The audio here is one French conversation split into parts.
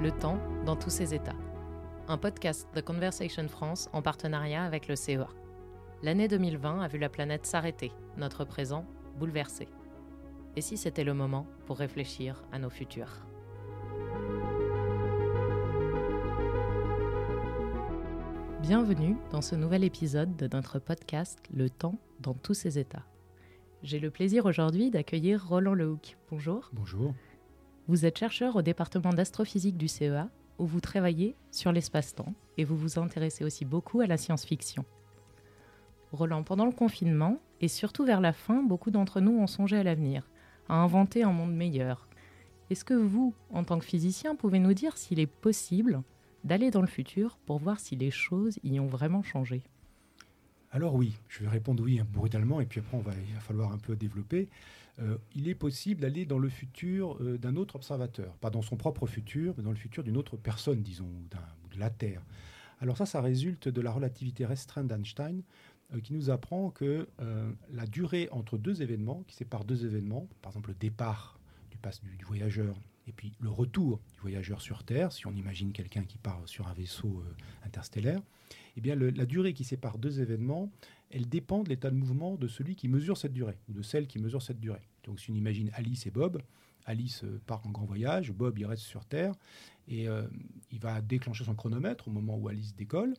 Le temps dans tous ses états. Un podcast de Conversation France en partenariat avec le CEA. L'année 2020 a vu la planète s'arrêter, notre présent bouleversé. Et si c'était le moment pour réfléchir à nos futurs? Bienvenue dans ce nouvel épisode de notre podcast Le temps dans tous ses états. J'ai le plaisir aujourd'hui d'accueillir Roland Lehoucq. Bonjour. Bonjour. Vous êtes chercheur au département d'astrophysique du CEA où vous travaillez sur l'espace-temps et vous vous intéressez aussi beaucoup à la science-fiction. Roland, pendant le confinement et surtout vers la fin, beaucoup d'entre nous ont songé à l'avenir, à inventer un monde meilleur. Est-ce que vous, en tant que physicien, pouvez nous dire s'il est possible d'aller dans le futur pour voir si les choses y ont vraiment changé? Alors oui, je vais répondre oui brutalement et puis après on va, il va falloir un peu développer. Euh, il est possible d'aller dans le futur euh, d'un autre observateur, pas dans son propre futur, mais dans le futur d'une autre personne, disons, ou de la Terre. Alors ça, ça résulte de la relativité restreinte d'Einstein, euh, qui nous apprend que la durée entre deux événements, qui séparent deux événements, par exemple le départ du, du, du voyageur et puis le retour du voyageur sur Terre, si on imagine quelqu'un qui part sur un vaisseau interstellaire, eh bien la durée qui sépare deux événements, elle dépend de l'état de mouvement de celui qui mesure cette durée, ou de celle qui mesure cette durée. Donc si on imagine Alice et Bob, Alice euh, part en grand voyage, Bob il reste sur Terre, et euh, il va déclencher son chronomètre au moment où Alice décolle.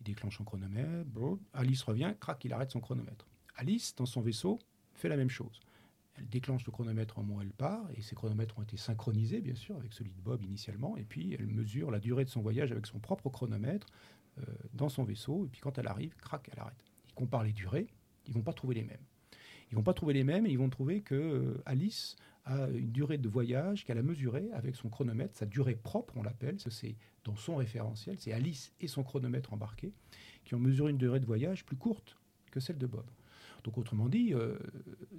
Il déclenche son chronomètre, Alice revient, crac, il arrête son chronomètre. Alice, dans son vaisseau, fait la même chose. Elle déclenche le chronomètre au moment où elle part, et ces chronomètres ont été synchronisés, bien sûr, avec celui de Bob initialement, et puis elle mesure la durée de son voyage avec son propre chronomètre euh, dans son vaisseau, et puis quand elle arrive, crac, elle arrête. Ils comparent les durées, ils vont pas trouver les mêmes. Ils vont pas trouver les mêmes, et ils vont trouver que euh, Alice a une durée de voyage qu'elle a mesurée avec son chronomètre, sa durée propre, on l'appelle, c'est dans son référentiel, c'est Alice et son chronomètre embarqué, qui ont mesuré une durée de voyage plus courte que celle de Bob. Donc autrement dit, euh,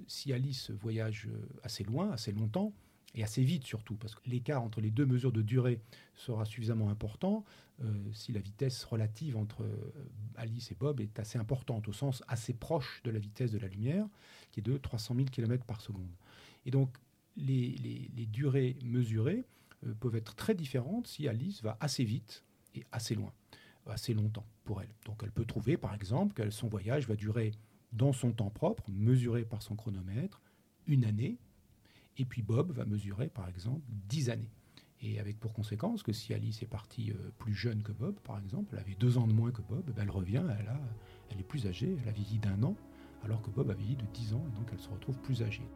si Alice voyage euh, assez loin, assez longtemps, et assez vite surtout, parce que l'écart entre les deux mesures de durée sera suffisamment important euh, si la vitesse relative entre Alice et Bob est assez importante, au sens assez proche de la vitesse de la lumière, qui est de 300 000 km par seconde. Et donc les, les durées mesurées peuvent être très différentes si Alice va assez vite et assez loin, assez longtemps pour elle. Donc elle peut trouver par exemple que son voyage va durer dans son temps propre, mesuré par son chronomètre, une année. Et puis Bob va mesurer, par exemple, dix années. Et avec pour conséquence que si Alice est partie euh, plus jeune que Bob, par exemple, elle avait deux ans de moins que Bob, ben, elle revient, elle, elle est plus âgée, elle a vieilli d'un an, alors que Bob a vieilli de dix ans, et donc elle se retrouve plus âgée.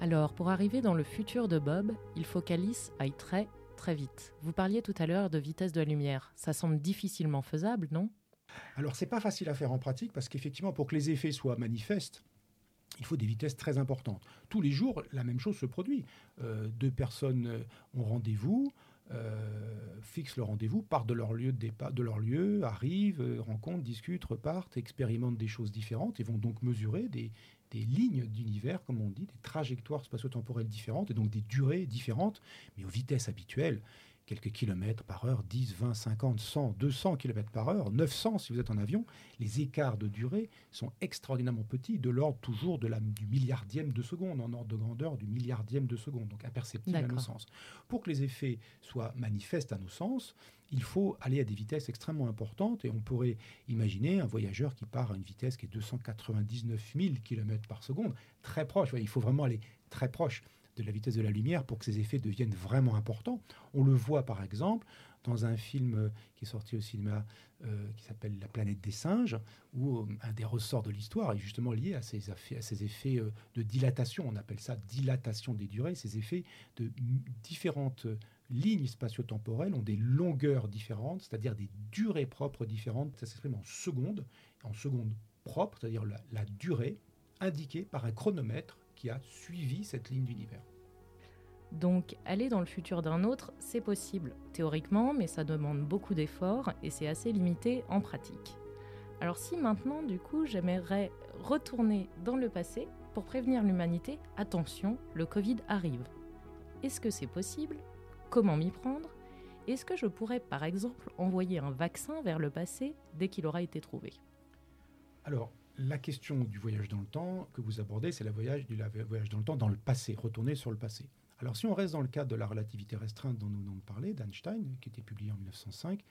Alors, pour arriver dans le futur de Bob, il faut qu'Alice aille très, très vite. Vous parliez tout à l'heure de vitesse de la lumière. Ça semble difficilement faisable, non? Alors, c'est pas facile à faire en pratique parce qu'effectivement, pour que les effets soient manifestes, il faut des vitesses très importantes. Tous les jours, la même chose se produit. Euh, deux personnes euh, ont rendez-vous, euh, fixent le rendez-vous, partent de leur lieu de départ, de leur lieu, arrivent, rencontrent, discutent, repartent, expérimentent des choses différentes et vont donc mesurer des, des lignes d'univers, comme on dit, des trajectoires spatio-temporelles différentes et donc des durées différentes, mais aux vitesses habituelles quelques kilomètres par heure, 10, 20, 50, 100, 200 kilomètres par heure, 900 si vous êtes en avion, les écarts de durée sont extraordinairement petits, de l'ordre toujours de la, du milliardième de seconde, en ordre de grandeur du milliardième de seconde, donc imperceptible à nos sens. Pour que les effets soient manifestes à nos sens, il faut aller à des vitesses extrêmement importantes et on pourrait imaginer un voyageur qui part à une vitesse qui est 299 000 km par seconde, très proche. Il faut vraiment aller très proche de la vitesse de la lumière pour que ces effets deviennent vraiment importants. On le voit par exemple dans un film euh, qui est sorti au cinéma euh, qui s'appelle La planète des singes, où euh, un des ressorts de l'histoire est justement lié à ces, effets, de dilatation. On appelle ça dilatation des durées. Ces effets de différentes lignes spatio-temporelles ont des longueurs différentes, c'est-à-dire des durées propres différentes. Ça s'exprime en secondes, en secondes propres, c'est-à-dire la durée indiquée par un chronomètre qui a suivi cette ligne d'univers. Donc aller dans le futur d'un autre, c'est possible théoriquement, mais ça demande beaucoup d'efforts et c'est assez limité en pratique. Alors si maintenant, du coup, j'aimerais retourner dans le passé pour prévenir l'humanité, attention, le Covid arrive. Est-ce que c'est possible? Comment m'y prendre? Est-ce que je pourrais, par exemple, envoyer un vaccin vers le passé dès qu'il aura été trouvé? Alors, la question du voyage dans le temps que vous abordez, c'est le voyage, du voyage dans le temps dans le passé, retourner sur le passé. Alors si on reste dans le cadre de la relativité restreinte dont nous venons de parler, d'Einstein, qui était publié en 1905,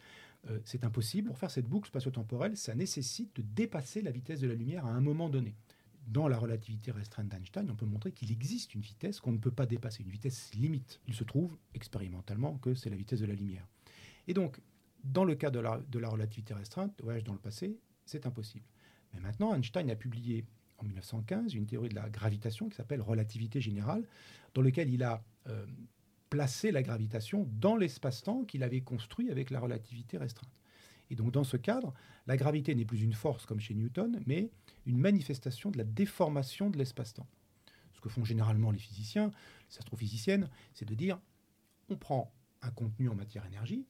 euh, c'est impossible. Pour faire cette boucle spatio-temporelle, ça nécessite de dépasser la vitesse de la lumière à un moment donné. Dans la relativité restreinte d'Einstein, on peut montrer qu'il existe une vitesse qu'on ne peut pas dépasser, une vitesse limite. Il se trouve expérimentalement que c'est la vitesse de la lumière. Et donc, dans le cas de la, de la relativité restreinte, voyage dans le passé, c'est impossible. Mais maintenant, Einstein a publié en 1915 une théorie de la gravitation qui s'appelle relativité générale, dans laquelle il a euh, placé la gravitation dans l'espace-temps qu'il avait construit avec la relativité restreinte. Et donc dans ce cadre, la gravité n'est plus une force comme chez Newton, mais une manifestation de la déformation de l'espace-temps. Ce que font généralement les physiciens, les astrophysiciennes, c'est de dire on prend un contenu en matière-énergie,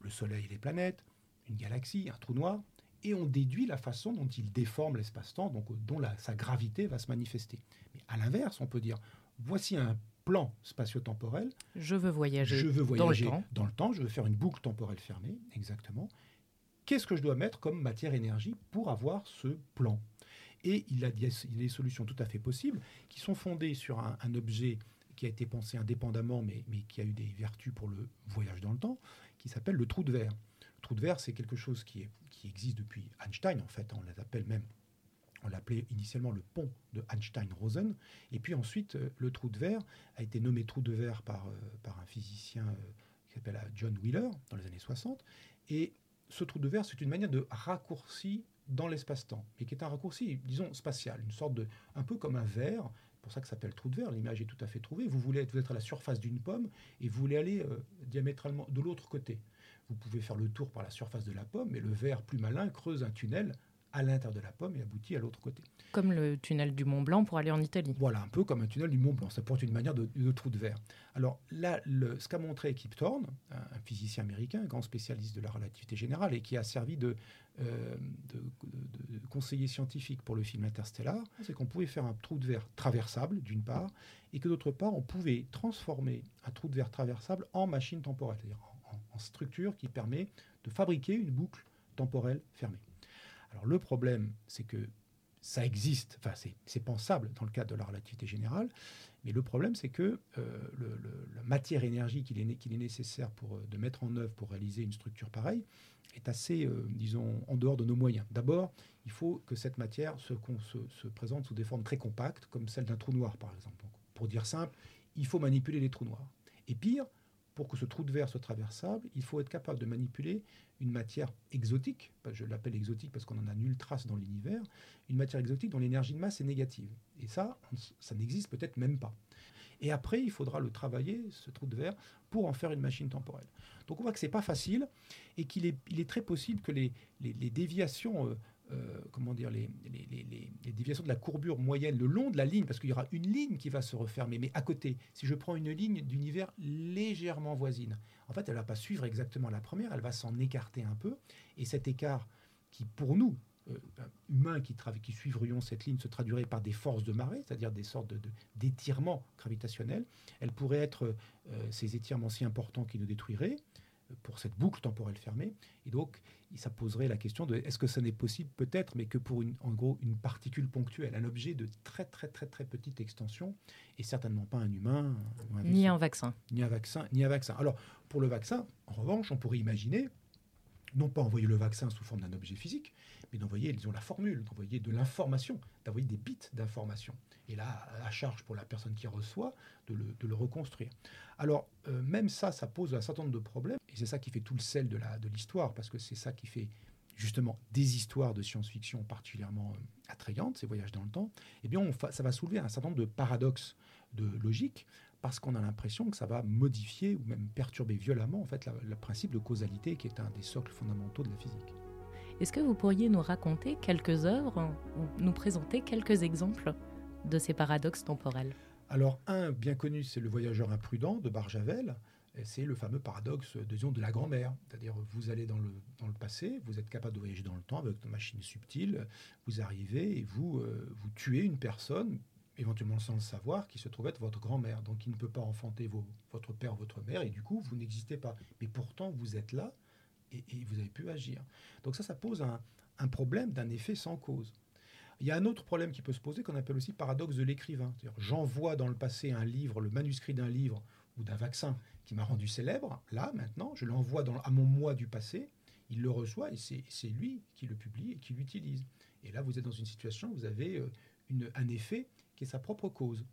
le Soleil les planètes, une galaxie, un trou noir, et on déduit la façon dont il déforme l'espace-temps, donc dont sa gravité va se manifester. Mais à l'inverse, on peut dire voici un plan spatio-temporel. Je veux voyager, je veux voyager dans, le temps. dans le temps. Je veux faire une boucle temporelle fermée, exactement. Qu'est-ce que je dois mettre comme matière-énergie pour avoir ce plan? Et il a, des solutions tout à fait possibles qui sont fondées sur un, objet qui a été pensé indépendamment, mais, mais qui a eu des vertus pour le voyage dans le temps, qui s'appelle le trou de verre. Trou de verre, c'est quelque chose qui, existe depuis Einstein, en fait. On les appelle même on l'appelait initialement le pont de Einstein-Rosen. Et puis ensuite, euh, le trou de verre a été nommé trou de verre par, euh, un physicien euh, qui s'appelle John Wheeler dans les années 60. Et ce trou de verre, c'est une manière de raccourci dans l'espace-temps, mais qui est un raccourci, disons, spatial, une sorte de, un peu comme un verre, pour ça que ça s'appelle trou de verre, l'image est tout à fait trouvée. Vous voulez être, vous êtes à la surface d'une pomme et vous voulez aller diamétralement de l'autre côté. Vous pouvez faire le tour par la surface de la pomme, mais le verre plus malin creuse un tunnel à l'intérieur de la pomme et aboutit à l'autre côté. Comme le tunnel du Mont Blanc pour aller en Italie. Voilà, un peu comme un tunnel du Mont Blanc. Ça porte une manière de, trou de verre. Alors là, le, ce qu'a montré Kip Thorne, un, physicien américain, un grand spécialiste de la relativité générale et qui a servi de, euh, de conseiller scientifique pour le film Interstellar, c'est qu'on pouvait faire un trou de verre traversable, d'une part, et que d'autre part, on pouvait transformer un trou de verre traversable en machine temporelle, c'est-à-dire en structure qui permet de fabriquer une boucle temporelle fermée. Alors le problème, c'est que ça existe, enfin c'est pensable dans le cadre de la relativité générale, mais le problème c'est que euh, la matière-énergie qu'il est, est, nécessaire pour, euh, de mettre en œuvre pour réaliser une structure pareille est assez, euh, disons, en dehors de nos moyens. D'abord, il faut que cette matière se, présente sous des formes très compactes, comme celle d'un trou noir par exemple. pour dire simple, il faut manipuler les trous noirs. Et pire, pour que ce trou de verre soit traversable, il faut être capable de manipuler une matière exotique, je l'appelle exotique parce qu'on en a nulle trace dans l'univers, une matière exotique dont l'énergie de masse est négative. Et ça, ça n'existe peut-être même pas. Et après, il faudra le travailler, ce trou de verre, pour en faire une machine temporelle. Donc on voit que ce n'est pas facile et qu'il est, très possible que les, les, déviations euh, euh, comment dire, les, déviations de la courbure moyenne le long de la ligne, parce qu'il y aura une ligne qui va se refermer, mais à côté, si je prends une ligne d'univers légèrement voisine, en fait, elle ne va pas suivre exactement la première, elle va s'en écarter un peu, et cet écart qui, pour nous, euh, humains qui, suivrions cette ligne se traduirait par des forces de marée, c'est-à-dire des sortes d'étirements de, gravitationnels. Elle pourrait être euh, ces étirements si importants qui nous détruiraient pour cette boucle temporelle fermée. Et donc, ça poserait la question de est-ce que ça n'est possible Peut-être, mais que pour une, en gros une particule ponctuelle, un objet de très très très très petite extension, et certainement pas un humain. ni un vaccin. Ni un vaccin, ni un vaccin. Alors, pour le vaccin, en revanche, on pourrait imaginer non pas envoyer le vaccin sous forme d'un objet physique, mais d'envoyer, disons, la formule, d'envoyer de l'information, d'envoyer des bits d'information. Et là, à charge pour la personne qui reçoit de le, reconstruire. Alors, euh, même ça, ça pose un certain nombre de problèmes, c'est ça qui fait tout le sel de l'histoire, de parce que c'est ça qui fait justement des histoires de science-fiction particulièrement euh, attrayantes, ces voyages dans le temps, eh bien, ça va soulever un certain nombre de paradoxes de logique parce qu'on a l'impression que ça va modifier ou même perturber violemment en fait le principe de causalité qui est un des socles fondamentaux de la physique. Est-ce que vous pourriez nous raconter quelques œuvres ou nous présenter quelques exemples de ces paradoxes temporels? Alors un bien connu, c'est le voyageur imprudent de Barjavel. C'est le fameux paradoxe disons, de la grand-mère. C'est-à-dire, vous allez dans le, dans le passé, vous êtes capable de voyager dans le temps avec une machine subtile, vous arrivez et vous, euh, vous tuez une personne éventuellement sans le savoir, qui se trouve être votre grand-mère, donc qui ne peut pas enfanter votre père, votre mère, et du coup, vous n'existez pas. Mais pourtant, vous êtes là et, vous avez pu agir. Donc ça, ça pose un, problème d'un effet sans cause. Il y a un autre problème qui peut se poser qu'on appelle aussi paradoxe de l'écrivain. J'envoie dans le passé un livre, le manuscrit d'un livre ou d'un vaccin qui m'a rendu célèbre. Là, maintenant, je l'envoie à mon moi du passé. Il le reçoit et c'est lui qui le publie et qui l'utilise. Et là, vous êtes dans une situation où vous avez euh, une, un effet qui est sa propre cause.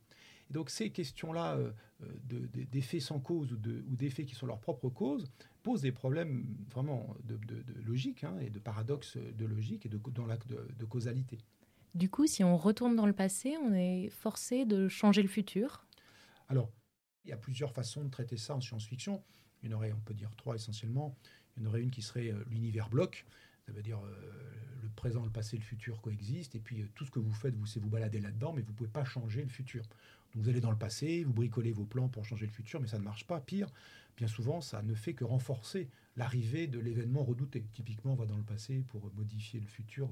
Et donc ces questions-là euh, euh, d'effets sans cause ou d'effets qui sont leur propre cause posent des problèmes vraiment de, logique hein, et de paradoxe de logique et de, dans l'acte de causalité. Du coup, si on retourne dans le passé, on est forcé de changer le futur? Alors, il y a plusieurs façons de traiter ça en science-fiction. Il y en aurait, on peut dire, trois essentiellement. Il y en aurait une qui serait l'univers bloc. Ça veut dire le présent, le passé, le futur coexistent. Et puis tout ce que vous faites, vous, c'est vous balader là-dedans, mais vous ne pouvez pas changer le futur vous allez dans le passé, vous bricolez vos plans pour changer le futur, mais ça ne marche pas. Pire, bien souvent, ça ne fait que renforcer l'arrivée de l'événement redouté. Typiquement, on va dans le passé pour modifier le futur,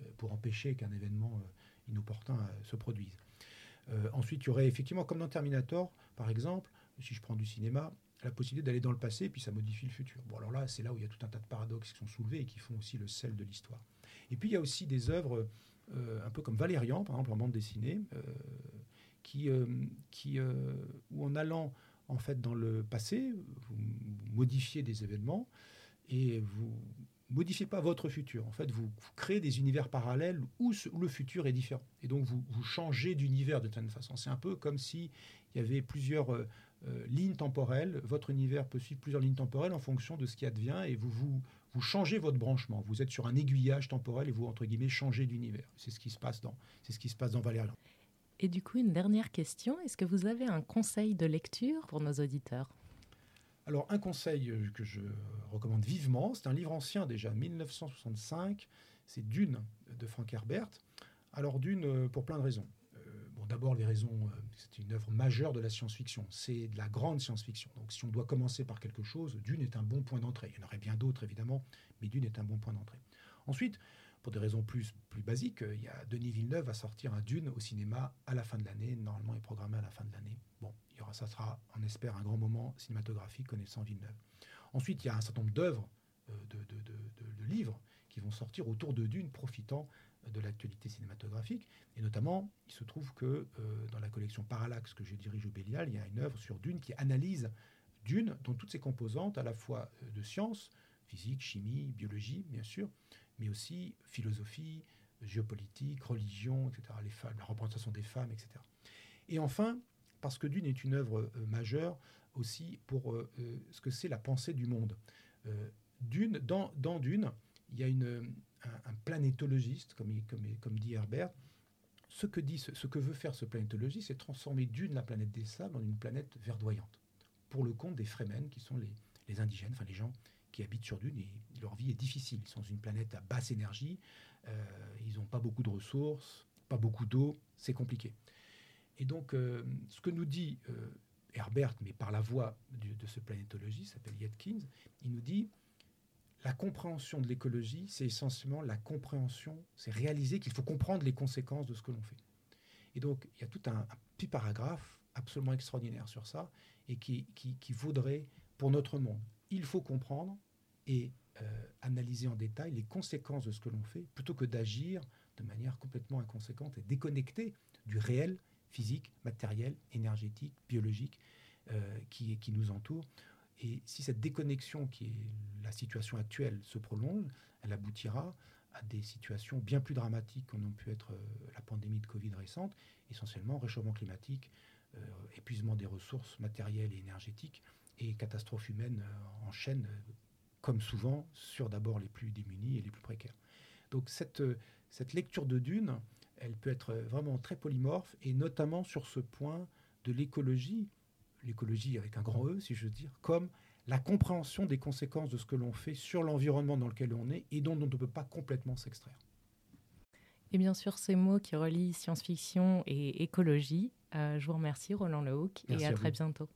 euh, pour empêcher qu'un événement euh, inopportun euh, se produise. Ensuite, il y aurait effectivement, comme dans Terminator, par exemple, si je prends du cinéma, la possibilité d'aller dans le passé et puis ça modifie le futur. Bon, alors là, c'est là où il y a tout un tas de paradoxes qui sont soulevés et qui font aussi le sel de l'histoire. Et puis, il y a aussi des œuvres, un peu comme Valérian, par exemple, en bande dessinée, qui, euh, qui euh, où en allant en fait dans le passé, vous modifiez des événements et vous modifiez pas votre futur. En fait, vous, créez des univers parallèles où, le futur est différent. Et donc, vous, changez d'univers de toute façon. C'est un peu comme s'il y avait plusieurs euh, lignes temporelles. Votre univers peut suivre plusieurs lignes temporelles en fonction de ce qui advient et vous, vous, changez votre branchement. Vous êtes sur un aiguillage temporel et vous, entre guillemets, changez d'univers. C'est ce qui se passe dans, c'est ce qui se passe dans. Et du coup, une dernière question, est-ce que vous avez un conseil de lecture pour nos auditeurs? Alors, un conseil euh, que je recommande vivement, c'est un livre ancien déjà, 1965, c'est Dune de Frank Herbert. Alors, Dune, euh, pour plein de raisons. Euh, d'abord, les raisons, c'est une œuvre majeure de la science-fiction. C'est de la grande science-fiction. Donc, si on doit commencer par quelque chose, Dune est un bon point d'entrée. Il y en aurait bien d'autres, évidemment, mais Dune est un bon point d'entrée. Ensuite, pour des raisons plus, plus basiques, il y a Denis Villeneuve va sortir un Dune au cinéma à la fin de l'année. Normalement, il est programmé à la fin de l'année. Bon, il y aura, ça sera, on espère, un grand moment cinématographique connaissant Villeneuve. Ensuite, il y a un certain nombre d'œuvres, euh, de, de, livres qui vont sortir autour de Dune, profitant de l'actualité cinématographique. Et notamment, il se trouve que euh, dans la collection Parallax que je dirige au Bélial, il y a une œuvre sur Dune qui analyse Dune dans toutes ses composantes, à la fois euh, de sciences, physique, chimie, biologie, bien sûr, mais aussi philosophie, géopolitique, religion, etc., les femmes, la représentation des femmes, etc. Et enfin, parce que Dune est une œuvre euh, majeure aussi pour euh, euh, ce que c'est la pensée du monde. Dune, dans, Dune, il y a un, planétologiste, comme, dit Herbert. Ce que, dit, ce, que veut faire ce planétologiste, c'est transformer Dune, la planète des sables, en une planète verdoyante, pour le compte des Fremen, qui sont les indigènes, enfin les gens qui habitent sur Dune et leur vie est difficile. Ils sont une planète à basse énergie, euh, ils n'ont pas beaucoup de ressources, pas beaucoup d'eau, c'est compliqué. Et donc, euh, ce que nous dit euh, Herbert, mais par la voix de ce planétologiste, s'appelle Yadkins, il nous dit la compréhension de l'écologie, c'est essentiellement la compréhension, c'est réaliser qu'il faut comprendre les conséquences de ce que l'on fait. Et donc, il y a tout un, petit paragraphe absolument extraordinaire sur ça et qui, qui, qui vaudrait pour notre monde il faut comprendre et euh, analyser en détail les conséquences de ce que l'on fait, plutôt que d'agir de manière complètement inconséquente et déconnectée du réel physique, matériel, énergétique, biologique euh, qui, nous entoure. Et si cette déconnexion, qui est la situation actuelle, se prolonge, elle aboutira à des situations bien plus dramatiques qu'en ont pu être euh, la pandémie de Covid récente, essentiellement réchauffement climatique, épuisement des ressources matérielles et énergétiques, et catastrophes humaines euh, enchaînent, euh, comme souvent, sur d'abord les plus démunis et les plus précaires. Donc cette, euh, cette lecture de Dune, elle peut être vraiment très polymorphe, et notamment sur ce point de l'écologie, l'écologie avec un grand E, si je veux dire, comme la compréhension des conséquences de ce que l'on fait sur l'environnement dans lequel on est et dont on ne peut pas complètement s'extraire. Et bien sûr, ces mots qui relient science-fiction et écologie. je vous remercie, Roland Lehoucq, et à, très bientôt.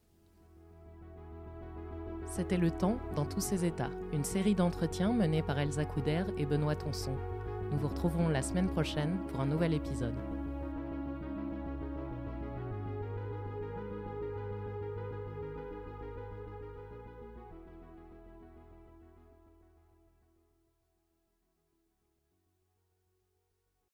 C'était Le Temps dans tous ses états, une série d'entretiens menés par Elsa Couder et Benoît Tonson. Nous vous retrouverons la semaine prochaine pour un nouvel épisode.